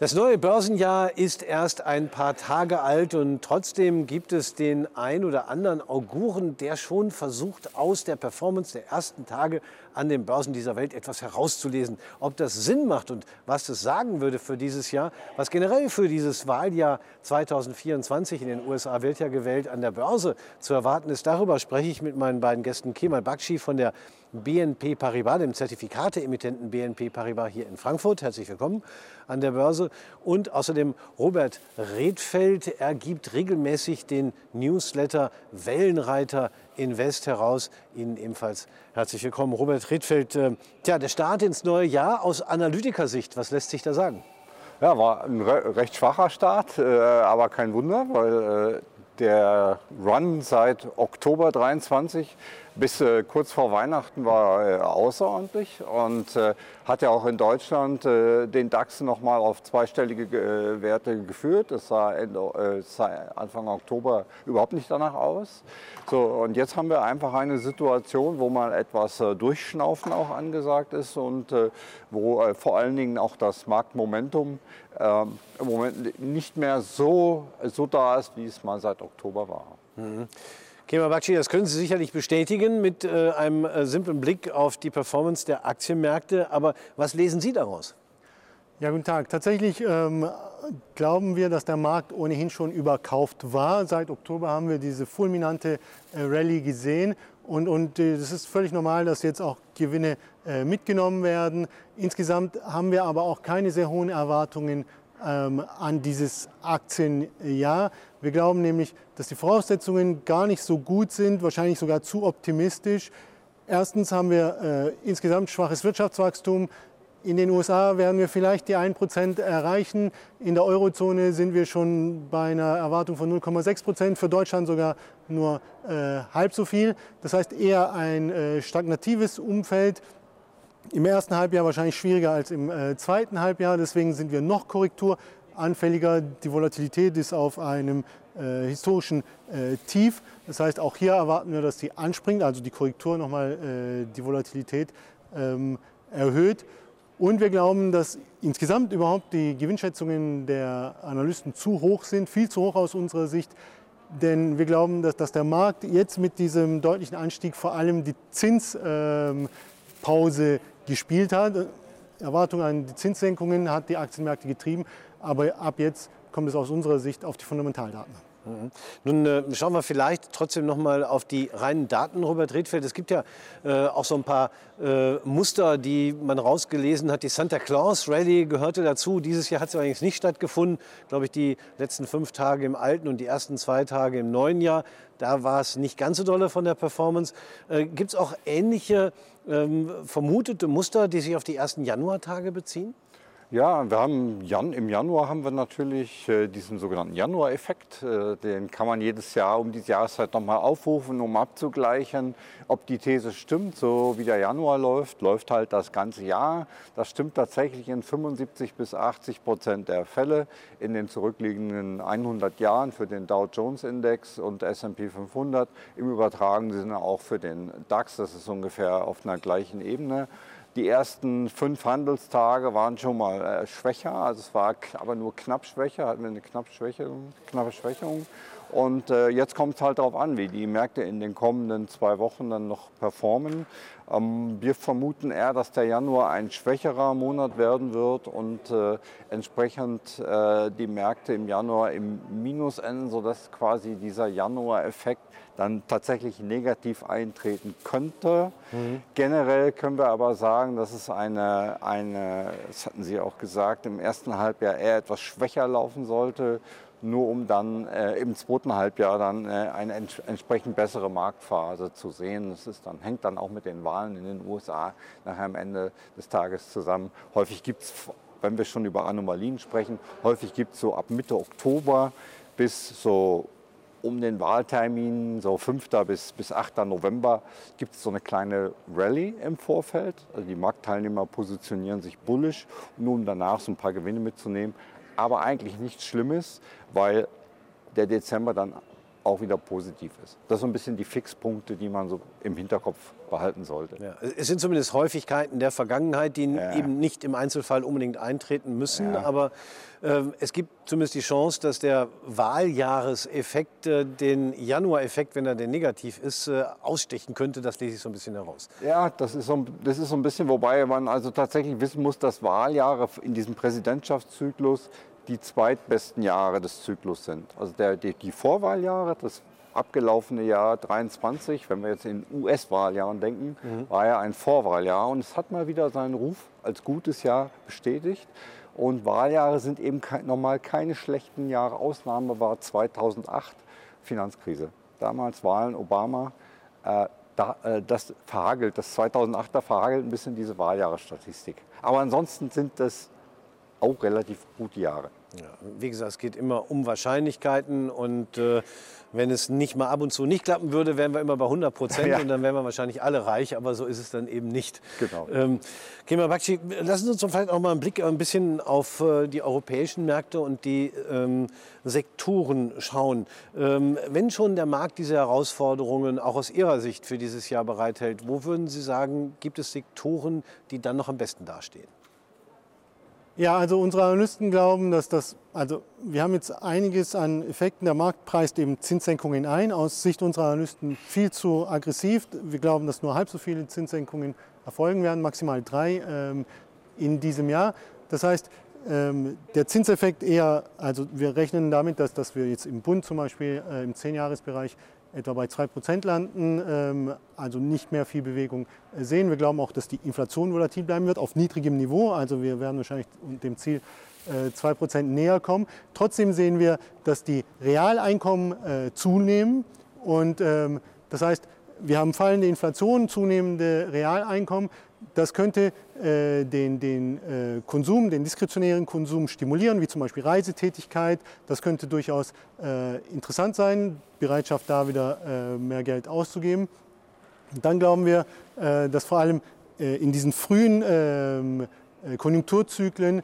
Das neue Börsenjahr ist erst ein paar Tage alt und trotzdem gibt es den ein oder anderen Auguren, der schon versucht, aus der Performance der ersten Tage an den Börsen dieser Welt etwas herauszulesen. Ob das Sinn macht und was das sagen würde für dieses Jahr, was generell für dieses Wahljahr 2024 in den USA wird ja gewählt an der Börse zu erwarten ist, darüber spreche ich mit meinen beiden Gästen Kemal Bakshi von der BNP Paribas, dem Zertifikateemittenten BNP Paribas hier in Frankfurt. Herzlich willkommen an der Börse. Und außerdem Robert Redfeld. Er gibt regelmäßig den Newsletter Wellenreiter Invest heraus. Ihnen ebenfalls herzlich willkommen. Robert Redfeld, äh, tja, der Start ins neue Jahr aus Analytikersicht, was lässt sich da sagen? Ja, war ein recht schwacher Start, äh, aber kein Wunder, weil äh, der Run seit Oktober 23 bis äh, kurz vor Weihnachten war äh, außerordentlich und äh, hat ja auch in Deutschland äh, den DAX nochmal auf zweistellige äh, Werte geführt. Das sah, Ende, äh, sah, Anfang Oktober überhaupt nicht danach aus. So, und jetzt haben wir einfach eine Situation, wo mal etwas Durchschnaufen auch angesagt ist und wo vor allen Dingen auch das Marktmomentum ähm, im Moment nicht mehr so, so da ist, wie es mal seit Oktober war. Mhm. Kemal Bakshi, das können Sie sicherlich bestätigen mit äh, einem äh, simplen Blick auf die Performance der Aktienmärkte. Aber was lesen Sie daraus? Ja, guten Tag. Tatsächlich ähm, glauben wir, dass der Markt ohnehin schon überkauft war. Seit Oktober haben wir diese fulminante äh, Rallye gesehen. Und, und äh, das ist völlig normal, dass jetzt auch Gewinne äh, mitgenommen werden. Insgesamt haben wir aber auch keine sehr hohen Erwartungen ähm, an dieses Aktienjahr. Wir glauben nämlich, dass die Voraussetzungen gar nicht so gut sind, wahrscheinlich sogar zu optimistisch. Erstens haben wir äh, insgesamt schwaches Wirtschaftswachstum. In den USA werden wir vielleicht die 1% erreichen. In der Eurozone sind wir schon bei einer Erwartung von 0,6%, für Deutschland sogar nur äh, halb so viel. Das heißt eher ein äh, stagnatives Umfeld. Im ersten Halbjahr wahrscheinlich schwieriger als im äh, zweiten Halbjahr. Deswegen sind wir noch korrekturanfälliger. Die Volatilität ist auf einem äh, historischen äh, Tief. Das heißt, auch hier erwarten wir, dass die anspringt, also die Korrektur nochmal äh, die Volatilität ähm, erhöht. Und wir glauben, dass insgesamt überhaupt die Gewinnschätzungen der Analysten zu hoch sind, viel zu hoch aus unserer Sicht. Denn wir glauben, dass, dass der Markt jetzt mit diesem deutlichen Anstieg vor allem die Zinspause ähm, gespielt hat. Erwartung an die Zinssenkungen hat die Aktienmärkte getrieben, aber ab jetzt kommt es aus unserer Sicht auf die Fundamentaldaten an. Mhm. Nun äh, schauen wir vielleicht trotzdem noch mal auf die reinen Daten, Robert Redfeld. Es gibt ja äh, auch so ein paar äh, Muster, die man rausgelesen hat. Die Santa Claus Rally gehörte dazu. Dieses Jahr hat sie allerdings nicht stattgefunden. Glaube ich, die letzten fünf Tage im alten und die ersten zwei Tage im neuen Jahr. Da war es nicht ganz so dolle von der Performance. Äh, gibt es auch ähnliche ähm, vermutete Muster, die sich auf die ersten Januartage beziehen? Ja, wir haben Jan, im Januar haben wir natürlich äh, diesen sogenannten Januar-Effekt. Äh, den kann man jedes Jahr um diese Jahreszeit nochmal aufrufen, um abzugleichen, ob die These stimmt. So wie der Januar läuft, läuft halt das ganze Jahr. Das stimmt tatsächlich in 75 bis 80 Prozent der Fälle in den zurückliegenden 100 Jahren für den Dow Jones Index und S&P 500. Im übertragenen Sinne auch für den DAX. Das ist ungefähr auf einer gleichen Ebene. Die ersten fünf Handelstage waren schon mal äh, schwächer, also es war aber nur knapp schwächer, hatten wir eine knapp Schwächung, knappe Schwächung. Und äh, jetzt kommt es halt darauf an, wie die Märkte in den kommenden zwei Wochen dann noch performen. Ähm, wir vermuten eher, dass der Januar ein schwächerer Monat werden wird und äh, entsprechend äh, die Märkte im Januar im Minus enden, sodass quasi dieser Januar-Effekt dann tatsächlich negativ eintreten könnte. Mhm. Generell können wir aber sagen, dass es eine, eine, das hatten Sie auch gesagt, im ersten Halbjahr eher etwas schwächer laufen sollte, nur um dann äh, im zweiten Halbjahr dann äh, eine ents entsprechend bessere Marktphase zu sehen. Das ist dann, hängt dann auch mit den Wahlen in den USA nachher am Ende des Tages zusammen. Häufig gibt es, wenn wir schon über Anomalien sprechen, häufig gibt es so ab Mitte Oktober bis so um den Wahltermin, so 5. bis, bis 8. November, gibt es so eine kleine Rallye im Vorfeld. Also die Marktteilnehmer positionieren sich bullisch, nur um danach so ein paar Gewinne mitzunehmen. Aber eigentlich nichts Schlimmes, weil der Dezember dann auch wieder positiv ist. Das sind so ein bisschen die Fixpunkte, die man so im Hinterkopf behalten sollte. Ja, es sind zumindest Häufigkeiten der Vergangenheit, die ja. eben nicht im Einzelfall unbedingt eintreten müssen. Ja. Aber äh, es gibt zumindest die Chance, dass der Wahljahreseffekt äh, den Januar-Effekt, wenn er denn negativ ist, äh, ausstechen könnte. Das lese ich so ein bisschen heraus. Ja, das ist, so, das ist so ein bisschen, wobei man also tatsächlich wissen muss, dass Wahljahre in diesem Präsidentschaftszyklus die zweitbesten Jahre des Zyklus sind. Also der, die, die Vorwahljahre, das abgelaufene Jahr 23, wenn wir jetzt in US-Wahljahren denken, mhm. war ja ein Vorwahljahr und es hat mal wieder seinen Ruf als gutes Jahr bestätigt. Und Wahljahre sind eben kein, normal keine schlechten Jahre. Ausnahme war 2008 Finanzkrise. Damals Wahlen Obama. Äh, da, äh, das verhagelt, das 2008er verhagelt ein bisschen diese Wahljahresstatistik. Aber ansonsten sind das auch relativ gute Jahre. Ja, wie gesagt, es geht immer um Wahrscheinlichkeiten und äh, wenn es nicht mal ab und zu nicht klappen würde, wären wir immer bei 100 Prozent ja. und dann wären wir wahrscheinlich alle reich, aber so ist es dann eben nicht. Genau. Ähm, Kemal Bakci, lassen Sie uns doch vielleicht auch mal einen Blick ein bisschen auf äh, die europäischen Märkte und die ähm, Sektoren schauen. Ähm, wenn schon der Markt diese Herausforderungen auch aus Ihrer Sicht für dieses Jahr bereithält, wo würden Sie sagen, gibt es Sektoren, die dann noch am besten dastehen? Ja, also unsere Analysten glauben, dass das, also wir haben jetzt einiges an Effekten. Der Markt preist eben Zinssenkungen ein. Aus Sicht unserer Analysten viel zu aggressiv. Wir glauben, dass nur halb so viele Zinssenkungen erfolgen werden, maximal drei ähm, in diesem Jahr. Das heißt, ähm, der Zinseffekt eher, also wir rechnen damit, dass, dass wir jetzt im Bund zum Beispiel äh, im Zehnjahresbereich etwa bei 2% landen, ähm, also nicht mehr viel Bewegung sehen. Wir glauben auch, dass die Inflation volatil bleiben wird, auf niedrigem Niveau. Also wir werden wahrscheinlich dem Ziel 2% äh, näher kommen. Trotzdem sehen wir, dass die Realeinkommen äh, zunehmen. Und ähm, das heißt, wir haben fallende Inflation, zunehmende Realeinkommen. Das könnte äh, den, den äh, Konsum, den diskretionären Konsum stimulieren, wie zum Beispiel Reisetätigkeit. Das könnte durchaus äh, interessant sein, Bereitschaft da wieder äh, mehr Geld auszugeben. Und dann glauben wir, äh, dass vor allem äh, in diesen frühen ähm, Konjunkturzyklen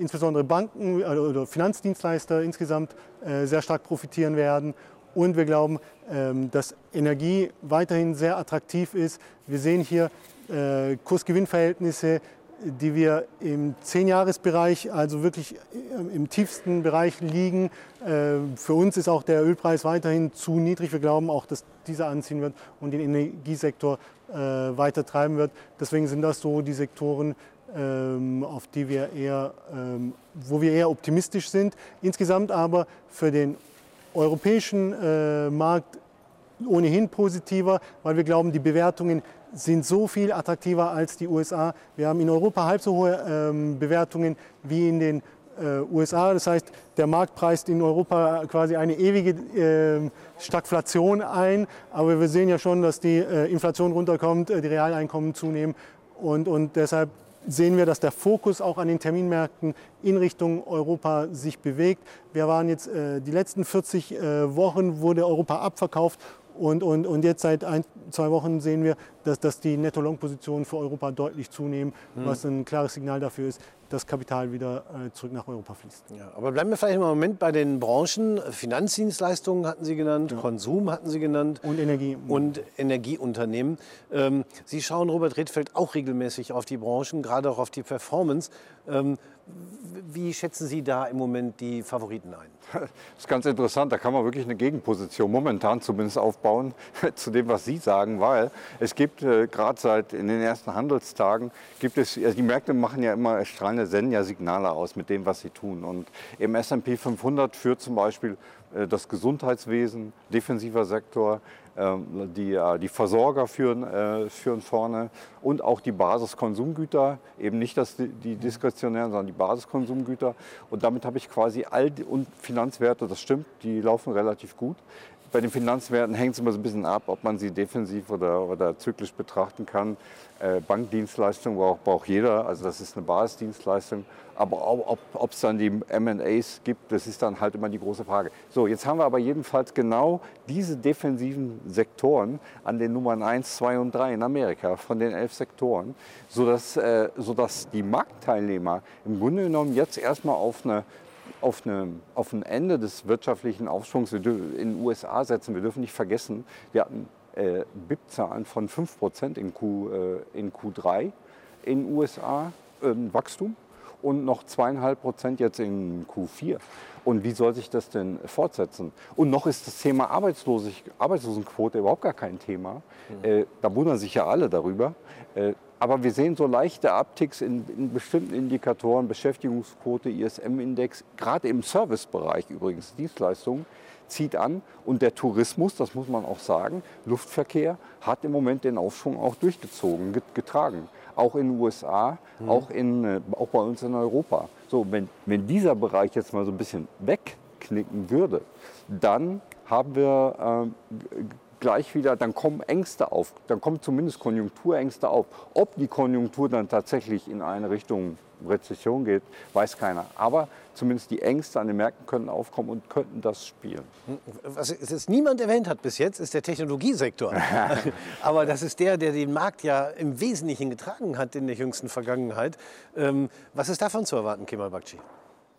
insbesondere Banken oder Finanzdienstleister insgesamt sehr stark profitieren werden. Und wir glauben, ähm, dass Energie weiterhin sehr attraktiv ist. Wir sehen hier äh, Kursgewinnverhältnisse, die wir im Zehnjahresbereich, also wirklich äh, im tiefsten Bereich liegen. Äh, für uns ist auch der Ölpreis weiterhin zu niedrig. Wir glauben auch, dass dieser anziehen wird und den Energiesektor weiter treiben wird. Deswegen sind das so die Sektoren, ähm, auf die wir eher, ähm, wo wir eher optimistisch sind. Insgesamt aber für den europäischen Markt ohnehin positiver, weil wir glauben, die Bewertungen sind so viel attraktiver als die USA. Wir haben in Europa halb so hohe ähm, Bewertungen wie in den äh, USA. Das heißt, der Markt preist in Europa quasi eine ewige äh, Stagflation ein. Aber wir sehen ja schon, dass die äh, Inflation runterkommt, äh, die Realeinkommen zunehmen. Und, und deshalb sehen wir, dass der Fokus auch an den Terminmärkten in Richtung Europa sich bewegt. Wir waren jetzt äh, die letzten 40 äh, Wochen wurde Europa abverkauft und, und, und jetzt seit ein, zwei Wochen sehen wir, dass, dass die Netto-Long-Positionen für Europa deutlich zunehmen, mhm. was ein klares Signal dafür ist, dass Kapital wieder äh, zurück nach Europa fließt. Ja, aber bleiben wir vielleicht einen Moment bei den Branchen. Finanzdienstleistungen hatten Sie genannt, ja. Konsum hatten Sie genannt. Und Energie. Und Energieunternehmen. Ähm, Sie schauen, Robert Redfeld, auch regelmäßig auf die Branchen, gerade auch auf die Performance. Ähm, wie schätzen Sie da im Moment die Favoriten ein? Das ist ganz interessant. Da kann man wirklich eine Gegenposition momentan zumindest aufbauen zu dem, was Sie sagen, weil es gibt äh, gerade seit in den ersten Handelstagen gibt es, also die Märkte machen ja immer strahlende, senden ja Signale aus mit dem, was sie tun. Und im S&P 500 führt zum Beispiel äh, das Gesundheitswesen, defensiver Sektor, die, die Versorger führen, äh, führen vorne und auch die Basiskonsumgüter, eben nicht das, die diskretionären, sondern die Basiskonsumgüter. Und damit habe ich quasi all die und Finanzwerte, das stimmt, die laufen relativ gut. Bei den Finanzwerten hängt es immer so ein bisschen ab, ob man sie defensiv oder, oder zyklisch betrachten kann. Äh, Bankdienstleistung braucht, braucht jeder, also das ist eine Basisdienstleistung. Aber ob es dann die MAs gibt, das ist dann halt immer die große Frage. So, jetzt haben wir aber jedenfalls genau diese defensiven Sektoren an den Nummern 1, 2 und 3 in Amerika von den elf Sektoren, sodass, äh, sodass die Marktteilnehmer im Grunde genommen jetzt erstmal auf eine auf, eine, auf ein Ende des wirtschaftlichen Aufschwungs in den USA setzen. Wir dürfen nicht vergessen, wir hatten äh, BIP-Zahlen von 5% in, Q, äh, in Q3 in den USA, äh, Wachstum, und noch zweieinhalb Prozent jetzt in Q4. Und wie soll sich das denn fortsetzen? Und noch ist das Thema Arbeitslosig Arbeitslosenquote überhaupt gar kein Thema. Mhm. Äh, da wundern sich ja alle darüber. Äh, aber wir sehen so leichte Abticks in, in bestimmten Indikatoren, Beschäftigungsquote, ISM-Index, gerade im Servicebereich übrigens, Dienstleistungen, zieht an. Und der Tourismus, das muss man auch sagen, Luftverkehr hat im Moment den Aufschwung auch durchgezogen, getragen. Auch in den USA, mhm. auch, in, äh, auch bei uns in Europa. So, wenn, wenn dieser Bereich jetzt mal so ein bisschen wegknicken würde, dann haben wir äh, gleich wieder, dann kommen Ängste auf, dann kommen zumindest Konjunkturängste auf. Ob die Konjunktur dann tatsächlich in eine Richtung Rezession geht, weiß keiner. Aber zumindest die Ängste an den Märkten könnten aufkommen und könnten das spielen. Was jetzt niemand erwähnt hat bis jetzt, ist der Technologiesektor. Aber das ist der, der den Markt ja im Wesentlichen getragen hat in der jüngsten Vergangenheit. Ähm, was ist davon zu erwarten, Kemal Bakci?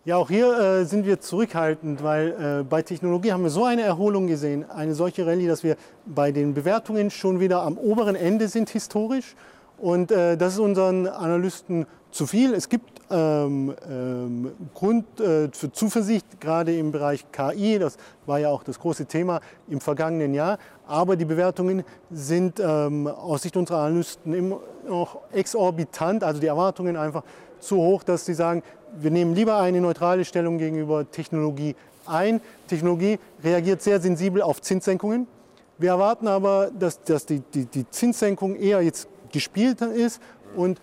Ja, auch hier äh, sind wir zurückhaltend, weil äh, bei Technologie haben wir so eine Erholung gesehen, eine solche Rallye, dass wir bei den Bewertungen schon wieder am oberen Ende sind historisch. Und äh, das ist unseren Analysten zu viel. Es gibt ähm, ähm, Grund äh, für Zuversicht, gerade im Bereich KI. Das war ja auch das große Thema im vergangenen Jahr. Aber die Bewertungen sind ähm, aus Sicht unserer Analysten immer noch exorbitant, also die Erwartungen einfach zu hoch, dass sie sagen, wir nehmen lieber eine neutrale Stellung gegenüber Technologie ein. Technologie reagiert sehr sensibel auf Zinssenkungen. Wir erwarten aber, dass, dass die, die, die Zinssenkung eher jetzt gespielt ist und,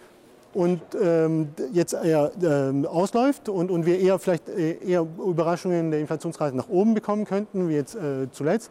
und ähm, jetzt eher ähm, ausläuft und, und wir eher vielleicht äh, eher Überraschungen der Inflationsrate nach oben bekommen könnten, wie jetzt äh, zuletzt.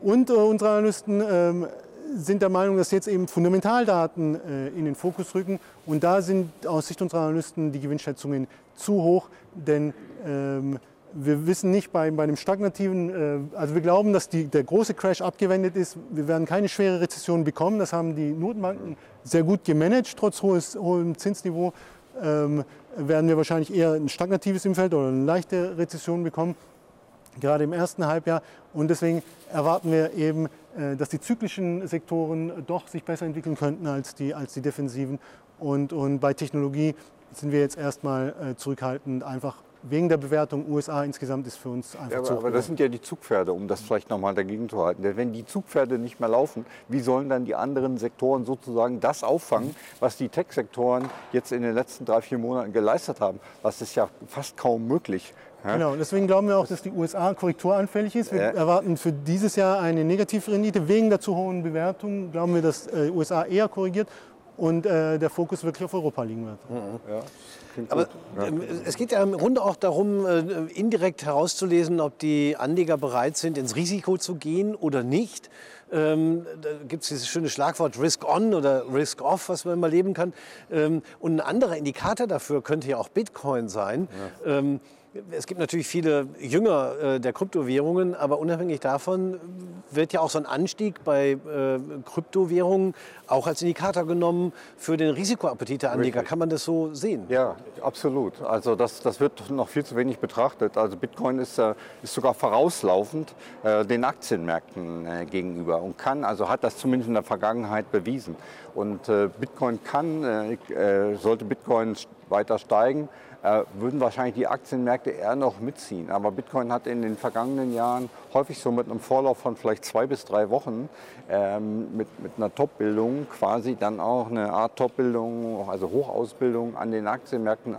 Und äh, unsere Analysten ähm, sind der Meinung, dass jetzt eben Fundamentaldaten äh, in den Fokus rücken. Und da sind aus Sicht unserer Analysten die Gewinnschätzungen zu hoch, denn ähm, wir wissen nicht bei, bei dem stagnativen, äh, also wir glauben, dass die, der große Crash abgewendet ist. Wir werden keine schwere Rezession bekommen. Das haben die Notenbanken sehr gut gemanagt, trotz hohes, hohem Zinsniveau. Ähm, werden wir wahrscheinlich eher ein stagnatives Umfeld oder eine leichte Rezession bekommen, gerade im ersten Halbjahr. Und deswegen erwarten wir eben äh, dass die zyklischen Sektoren doch sich besser entwickeln könnten als die, als die defensiven. Und, und bei Technologie sind wir jetzt erstmal äh, zurückhaltend, einfach wegen der Bewertung USA insgesamt ist für uns einfach ja, aber, aber das sind ja die Zugpferde, um das vielleicht nochmal dagegen zu halten. Denn wenn die Zugpferde nicht mehr laufen, wie sollen dann die anderen Sektoren sozusagen das auffangen, was die Tech-Sektoren jetzt in den letzten drei, vier Monaten geleistet haben? Das ist ja fast kaum möglich. Ja? Genau, deswegen glauben wir auch, dass die USA korrekturanfällig ist. Wir ja. erwarten für dieses Jahr eine Negativrendite. Wegen der zu hohen Bewertung glauben wir, dass äh, USA eher korrigiert und äh, der Fokus wirklich auf Europa liegen wird. Mhm. Ja. Aber ähm, es geht ja im Grunde auch darum, äh, indirekt herauszulesen, ob die Anleger bereit sind, ins Risiko zu gehen oder nicht. Ähm, da gibt es dieses schöne Schlagwort Risk On oder Risk Off, was man immer leben kann. Ähm, und ein anderer Indikator dafür könnte ja auch Bitcoin sein. Ja. Es gibt natürlich viele Jünger äh, der Kryptowährungen, aber unabhängig davon wird ja auch so ein Anstieg bei äh, Kryptowährungen auch als Indikator genommen für den Risikoappetit der Anleger. Richtig. Kann man das so sehen? Ja, absolut. Also das, das wird noch viel zu wenig betrachtet. Also Bitcoin ist, äh, ist sogar vorauslaufend äh, den Aktienmärkten äh, gegenüber und kann, also hat das zumindest in der Vergangenheit bewiesen. Und äh, Bitcoin kann, sollte Bitcoin weiter steigen, äh, würden wahrscheinlich die Aktienmärkte eher noch mitziehen. Aber Bitcoin hat in den vergangenen Jahren häufig so mit einem Vorlauf von vielleicht zwei bis drei Wochen ähm, mit, mit einer Top-Bildung quasi dann auch eine Art Top-Bildung, also Hochausbildung an den Aktienmärkten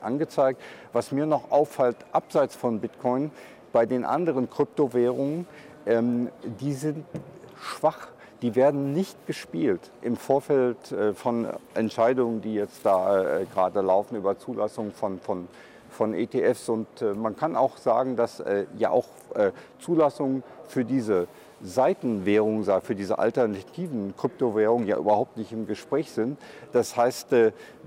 angezeigt. Was mir noch auffällt, abseits von Bitcoin, bei den anderen Kryptowährungen, ähm, die sind schwach die werden nicht gespielt im Vorfeld äh, von Entscheidungen, die jetzt da äh, gerade laufen über Zulassung von, von, von ETFs. Und äh, man kann auch sagen, dass ja auch Zulassungen für diese Seitenwährungen, für diese alternativen Kryptowährungen ja überhaupt nicht im Gespräch sind. Das heißt,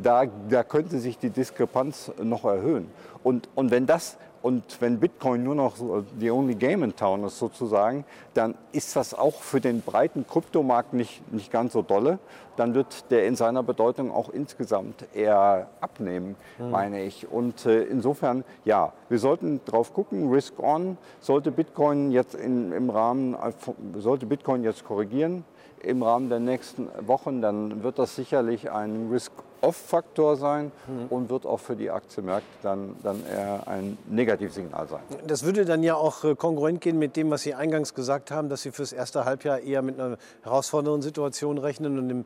da, da könnte sich die Diskrepanz noch erhöhen. Und, und wenn das Und wenn Bitcoin nur noch the only game in town ist sozusagen, dann ist das auch für den breiten Kryptomarkt nicht, nicht ganz so dolle. Dann wird der in seiner Bedeutung auch insgesamt eher abnehmen, mhm. meine ich. Und äh, insofern, ja, wir sollten drauf gucken, Risk on, sollte Bitcoin jetzt in, im Rahmen, äh, sollte Bitcoin jetzt korrigieren, im Rahmen der nächsten Wochen, dann wird das sicherlich ein Risk-Off-Faktor sein mhm. und wird auch für die Aktienmärkte dann, dann eher ein Negativsignal sein. Das würde dann ja auch äh, kongruent gehen mit dem, was Sie eingangs gesagt haben, dass Sie fürs erste Halbjahr eher mit einer herausfordernden Situation rechnen und im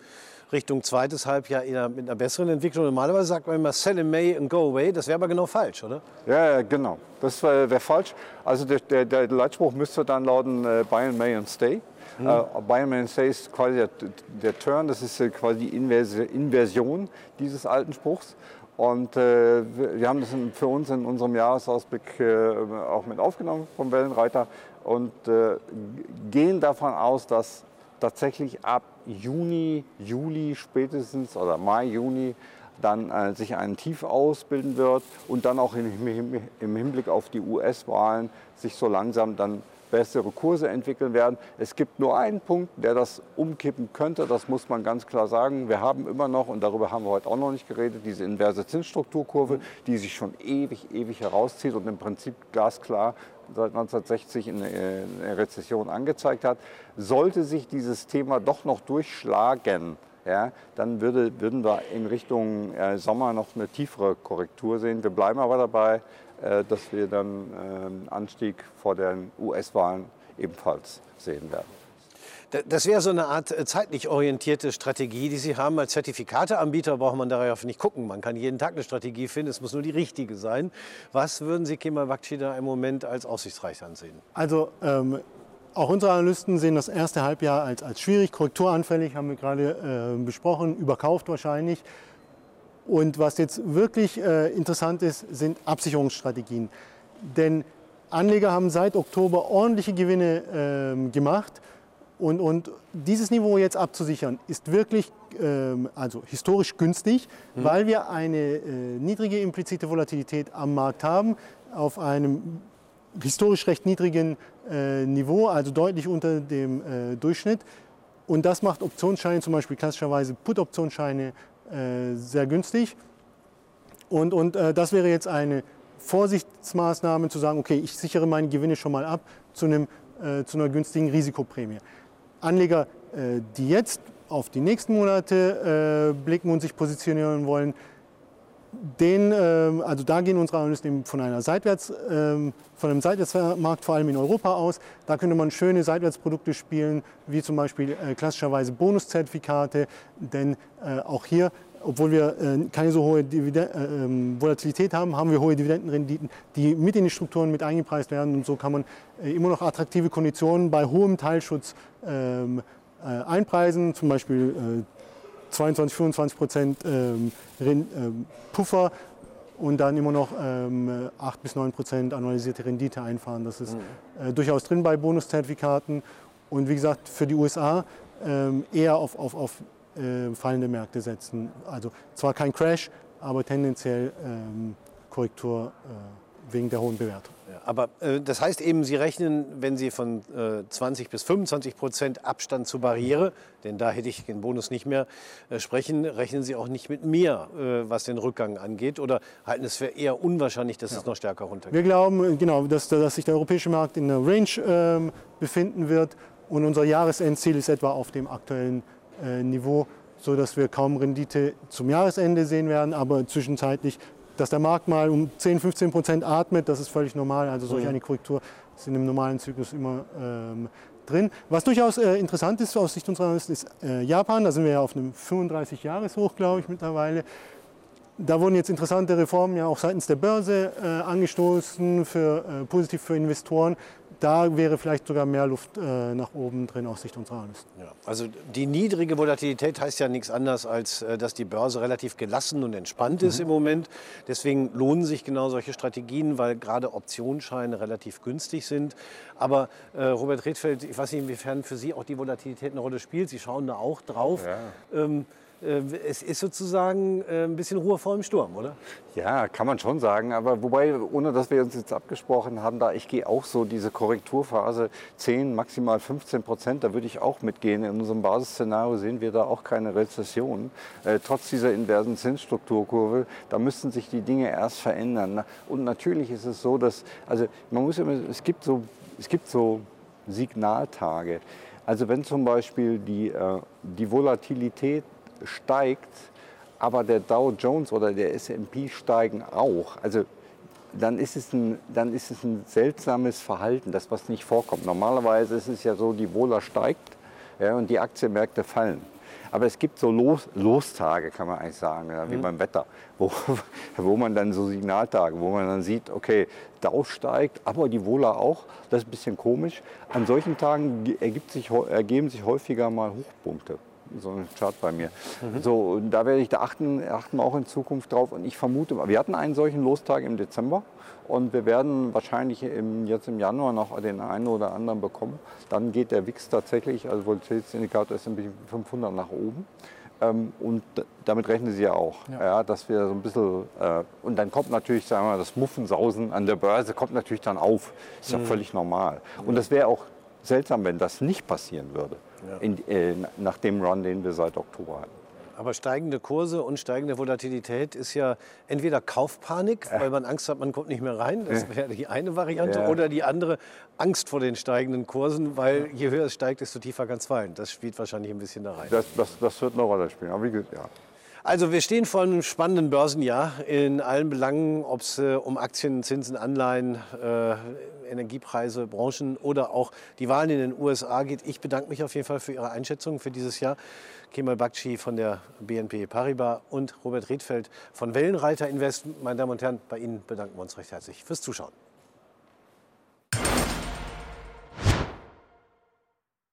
Richtung zweites Halbjahr eher mit einer besseren Entwicklung. Normalerweise sagt man immer sell in May and go away. Das wäre aber genau falsch, oder? Ja, genau. Das wäre wär falsch. Also der, der, der Leitspruch müsste dann lauten uh, buy in May and stay. Mhm. And stay ist quasi der, der Turn, das ist quasi die Inversion dieses alten Spruchs. Und äh, wir haben das für uns in unserem Jahresausblick äh, auch mit aufgenommen vom Wellenreiter und äh, gehen davon aus, dass tatsächlich ab Juni, Juli spätestens oder Mai, Juni dann äh, sich ein Tief ausbilden wird und dann auch im, im Hinblick auf die US-Wahlen sich so langsam dann bessere Kurse entwickeln werden. Es gibt nur einen Punkt, der das umkippen könnte, das muss man ganz klar sagen. Wir haben immer noch, und darüber haben wir heute auch noch nicht geredet, diese inverse Zinsstrukturkurve, die sich schon ewig, ewig herauszieht und im Prinzip glasklar seit 1960 in der Rezession angezeigt hat. Sollte sich dieses Thema doch noch durchschlagen, ja, dann würde, würden wir in Richtung äh, Sommer noch eine tiefere Korrektur sehen. Wir bleiben aber dabei, äh, dass wir dann äh, einen Anstieg vor den US-Wahlen ebenfalls sehen werden. Das wäre so eine Art äh, zeitlich orientierte Strategie, die Sie haben. Als Zertifikateanbieter braucht man darauf nicht gucken. Man kann jeden Tag eine Strategie finden, es muss nur die richtige sein. Was würden Sie Kemal Bakci da im Moment als aussichtsreich ansehen? Also ähm, auch unsere Analysten sehen das erste Halbjahr als, als schwierig, korrekturanfällig, haben wir gerade äh, besprochen, überkauft wahrscheinlich. Und was jetzt wirklich äh, interessant ist, sind Absicherungsstrategien. Denn Anleger haben seit Oktober ordentliche Gewinne äh, gemacht und, und, dieses Niveau jetzt abzusichern, ist wirklich ähm, also historisch günstig, mhm. weil wir eine äh, niedrige implizite Volatilität am Markt haben, auf einem historisch recht niedrigen äh, Niveau, also deutlich unter dem äh, Durchschnitt. Und das macht Optionsscheine, zum Beispiel klassischerweise Put-Optionsscheine, äh, sehr günstig. Und, und äh, das wäre jetzt eine Vorsichtsmaßnahme, zu sagen, okay, ich sichere meine Gewinne schon mal ab zu, einem, äh, zu einer günstigen Risikoprämie. Anleger, äh, die jetzt auf die nächsten Monate blicken und sich positionieren wollen, den, ähm, also da gehen unsere Analysten von, einer Seitwärts, ähm, von einem Seitwärtsmarkt vor allem in Europa aus. Da könnte man schöne Seitwärtsprodukte spielen, wie zum Beispiel äh, klassischerweise Bonuszertifikate. Denn auch hier obwohl wir keine so hohe ähm, Volatilität haben, haben wir hohe Dividendenrenditen, die mit in die Strukturen mit eingepreist werden. Und so kann man immer noch attraktive Konditionen bei hohem Teilschutz äh, einpreisen, zum Beispiel äh, 22, 25 Prozent ähm, ähm, Puffer und dann immer noch ähm, 8 bis 9 Prozent annualisierte Rendite einfahren. Das ist mhm. äh, durchaus drin bei Bonuszertifikaten. Und wie gesagt, für die USA ähm, eher auf, auf, auf äh, fallende Märkte setzen. Also zwar kein Crash, aber tendenziell ähm, Korrektur äh, wegen der hohen Bewertung. Aber äh, das heißt eben, Sie rechnen, wenn Sie von äh, 20 bis 25 Prozent Abstand zur Barriere, denn da hätte ich den Bonus nicht mehr äh, sprechen, rechnen Sie auch nicht mit mir, äh, was den Rückgang angeht, oder halten es für eher unwahrscheinlich, dass ja. es noch stärker runtergeht? Wir glauben, äh, genau, dass, dass sich der europäische Markt in einer Range ähm, befinden wird und unser Jahresendziel ist etwa auf dem aktuellen äh, Niveau, sodass wir kaum Rendite zum Jahresende sehen werden, aber zwischenzeitlich dass der Markt mal um 10, 15 Prozent atmet, das ist völlig normal. Also solch mhm. eine Korrektur ist in einem normalen Zyklus immer ähm, drin. Was durchaus äh, interessant ist aus Sicht unserer Analysten ist äh, Japan. Da sind wir ja auf einem 35-Jahres-Hoch, glaube ich, mittlerweile. Da wurden jetzt interessante Reformen ja auch seitens der Börse äh, angestoßen, für, äh, positiv für Investoren da wäre vielleicht sogar mehr Luft äh, nach oben drin aus Sicht unserer Analysten. Ja, also die niedrige Volatilität heißt ja nichts anderes, als äh, dass die Börse relativ gelassen und entspannt mhm. ist im Moment. Deswegen lohnen sich genau solche Strategien, weil gerade Optionsscheine relativ günstig sind. Aber äh, Robert Redfeld, ich weiß nicht, inwiefern für Sie auch die Volatilität eine Rolle spielt. Sie schauen da auch drauf. Ja. Ähm, äh, es ist sozusagen äh, ein bisschen Ruhe vor dem Sturm, oder? Ja, kann man schon sagen. Aber wobei, ohne dass wir uns jetzt abgesprochen haben, da ich gehe auch so diese Korrekturphase 10, maximal 15 Prozent, da würde ich auch mitgehen. In unserem Basisszenario sehen wir da auch keine Rezession. Äh, trotz dieser inversen Zinsstrukturkurve, da müssten sich die Dinge erst verändern. Und natürlich ist es so, dass, also man muss immer, es gibt so, es gibt so Signaltage. Also wenn zum Beispiel die, äh, die Volatilität steigt, aber der Dow Jones oder der S&P steigen auch. Also dann ist, es ein, dann ist es ein seltsames Verhalten, das was nicht vorkommt. Normalerweise ist es ja so, die Wohler steigt ja, und die Aktienmärkte fallen. Aber es gibt so Los, Lostage, kann man eigentlich sagen, ja, wie mhm. beim Wetter, wo, wo man dann so Signaltage, wo man dann sieht, okay, Dow steigt, aber die Wohler auch. Das ist ein bisschen komisch. An solchen Tagen ergibt sich, ergeben sich häufiger mal Hochpunkte so ein Chart bei mir. Mhm. So, und da werde ich da achten, achten wir auch in Zukunft drauf. Und ich vermute, wir hatten einen solchen Lostag im Dezember und wir werden wahrscheinlich im, jetzt im Januar noch den einen oder anderen bekommen. Dann geht der WIX tatsächlich, also Volatilitätsindikator S&P 500 nach oben. Ähm, und damit rechnen Sie ja auch, ja. ja dass wir so ein bisschen, äh, und dann kommt natürlich, sagen wir mal, das Muffensausen an der Börse kommt natürlich dann auf. Ist ja mhm. völlig normal. Und das wäre auch seltsam, wenn das nicht passieren würde ja. in, äh, nach dem Run, den wir seit Oktober hatten. Aber steigende Kurse und steigende Volatilität ist ja entweder Kaufpanik, weil man Angst hat, man kommt nicht mehr rein. Das wäre die eine Variante. Ja. Oder die andere, Angst vor den steigenden Kursen, weil je höher es steigt, desto tiefer kann es fallen. Das spielt wahrscheinlich ein bisschen da rein. Das, das, das wird eine Rolle spielen. Aber wie gesagt, ja. Also wir stehen vor einem spannenden Börsenjahr in allen Belangen, ob es äh, um Aktien, Zinsen, Anleihen, äh, Energiepreise, Branchen oder auch die Wahlen in den USA geht. Ich bedanke mich auf jeden Fall für Ihre Einschätzung für dieses Jahr. Kemal Bakci von der BNP Paribas und Robert Riedfeld von Wellenreiter Invest. Meine Damen und Herren, bei Ihnen bedanken wir uns recht herzlich fürs Zuschauen.